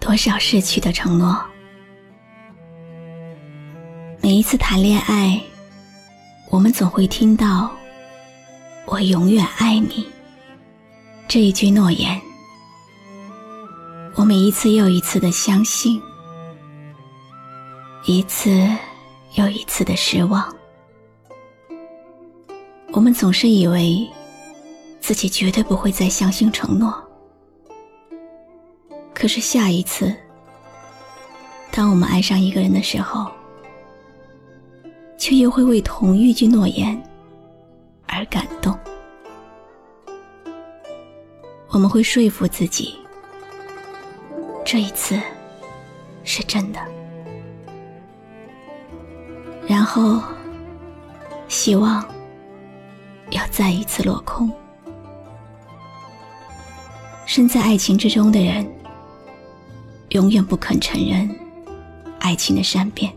多少逝去的承诺？每一次谈恋爱。我们总会听到“我永远爱你”这一句诺言，我们一次又一次的相信，一次又一次的失望。我们总是以为自己绝对不会再相信承诺，可是下一次，当我们爱上一个人的时候，却又会为同一句诺言而感动。我们会说服自己，这一次是真的，然后希望要再一次落空。身在爱情之中的人，永远不肯承认爱情的善变。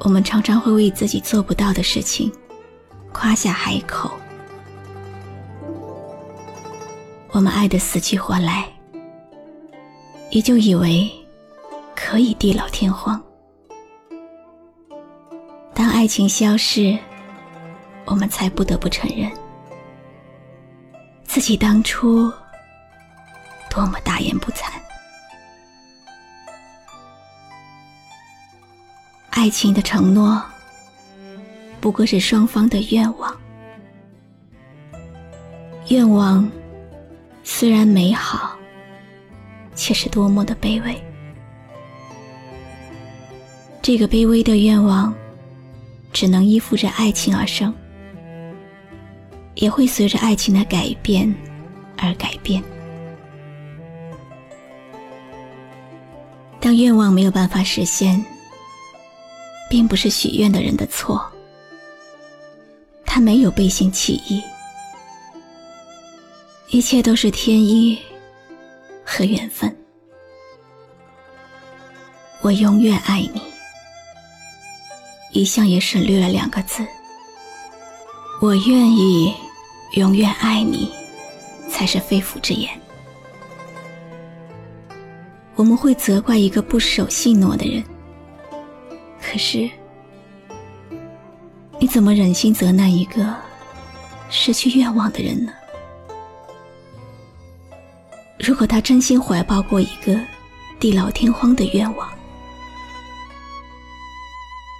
我们常常会为自己做不到的事情夸下海口，我们爱得死去活来，也就以为可以地老天荒。当爱情消逝，我们才不得不承认，自己当初多么大言不惭。爱情的承诺，不过是双方的愿望。愿望虽然美好，却是多么的卑微。这个卑微的愿望，只能依附着爱情而生，也会随着爱情的改变而改变。当愿望没有办法实现。并不是许愿的人的错，他没有背信弃义，一切都是天意和缘分。我永远爱你，一向也省略了两个字。我愿意永远爱你，才是肺腑之言。我们会责怪一个不守信诺的人。可是，你怎么忍心责难一个失去愿望的人呢？如果他真心怀抱过一个地老天荒的愿望，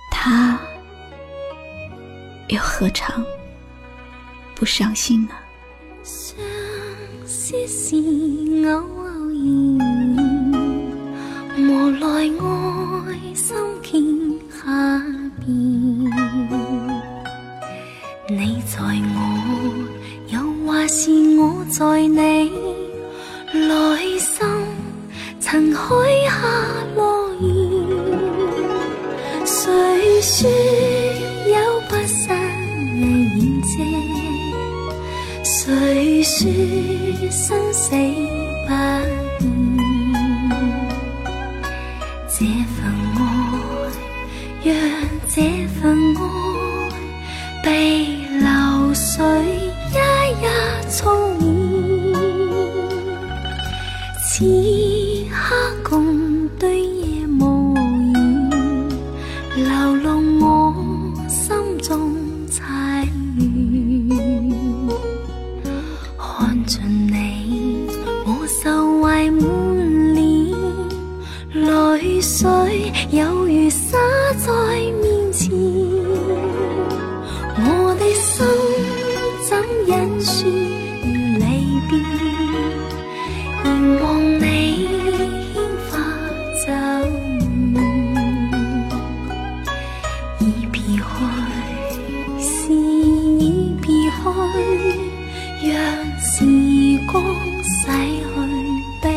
他又何尝不伤心呢？无奈爱心见。下边，你在我，又或是我在你内心，曾许下诺言。谁说有不散宴席？谁说生水一一涌起，此刻共对夜无言，流露我心中凄怨。看着你，我愁怀满脸，泪水有。光洗去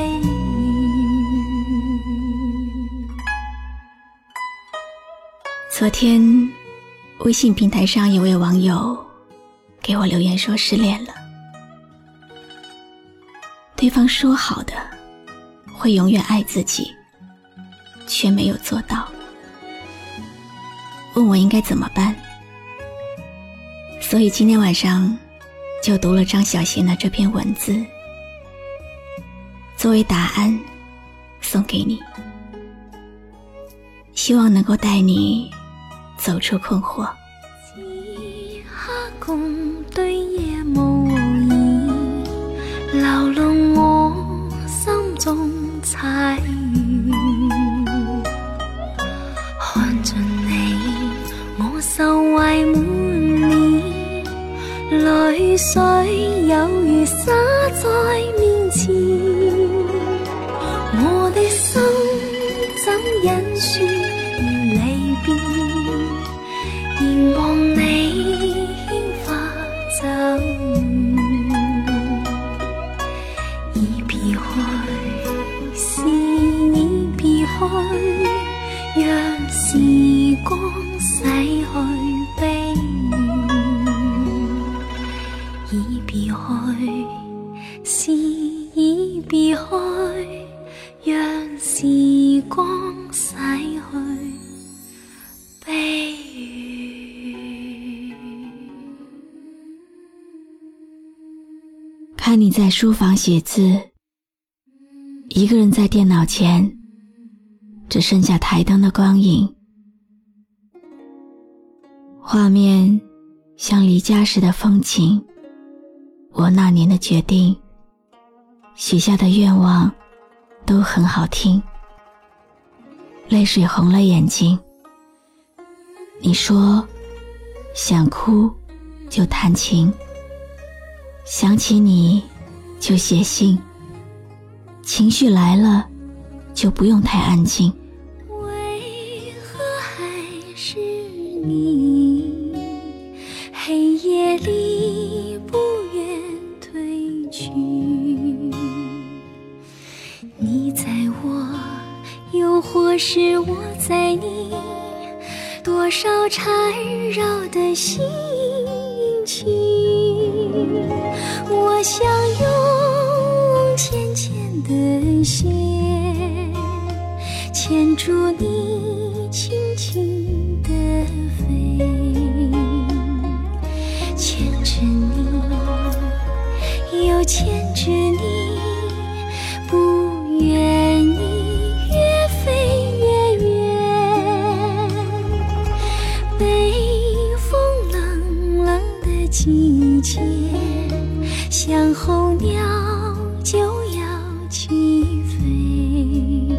昨天，微信平台上有位网友给我留言说失恋了。对方说好的会永远爱自己，却没有做到，问我应该怎么办。所以今天晚上就读了张小娴的这篇文字，作为答案送给你，希望能够带你走出困惑。水有如洒在面前。我的心怎忍说离别？凝望你牵发走远，已别去，是已别去，让时光洗去你在书房写字，一个人在电脑前，只剩下台灯的光影，画面像离家时的风景。我那年的决定，许下的愿望，都很好听。泪水红了眼睛。你说，想哭就弹琴。想起你，就写信。情绪来了，就不用太安静。为何还是你？黑夜里不愿退去。你在我，又或是我在你，多少缠绕的心情。我想用浅浅的线牵住你，轻轻的飞，牵着你，又牵季节，像候鸟就要起飞，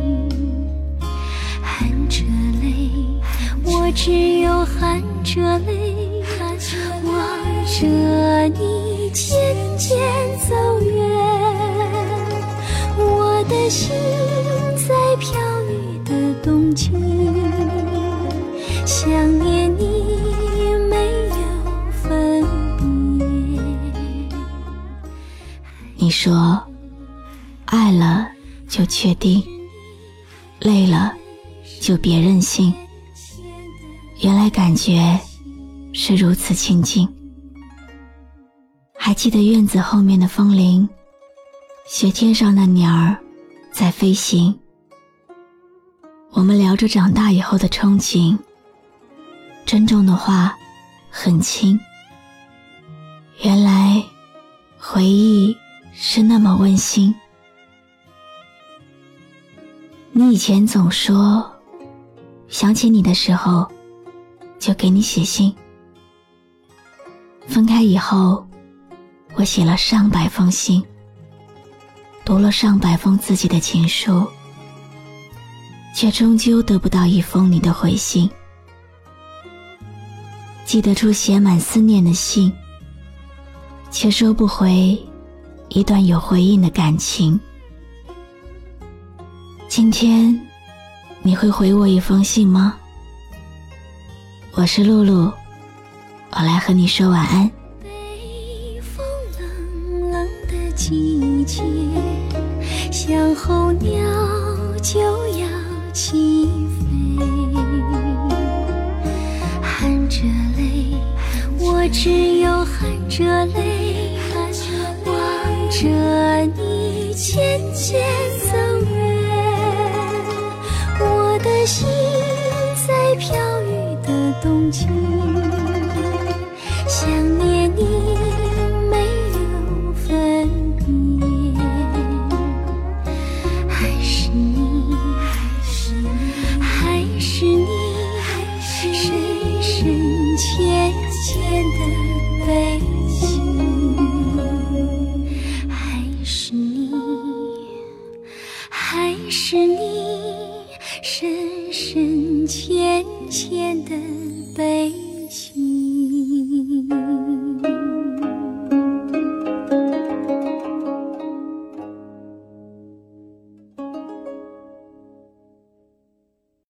含着泪，我只有含着泪，望着你渐渐走远。我的心在飘雨的冬季，想说，爱了就确定，累了就别任性。原来感觉是如此亲近。还记得院子后面的风铃，雪天上的鸟儿在飞行。我们聊着长大以后的憧憬，珍重的话很轻。原来回忆是那么温馨。你以前总说，想起你的时候，就给你写信。分开以后，我写了上百封信，读了上百封自己的情书，却终究得不到一封你的回信。记得出写满思念的信，却收不回一段有回应的感情。今天你会回我一封信吗？我是露露，我来和你说晚安。北风冷冷的季节，像候鸟就要起飞，含着泪，我只有含着泪，动情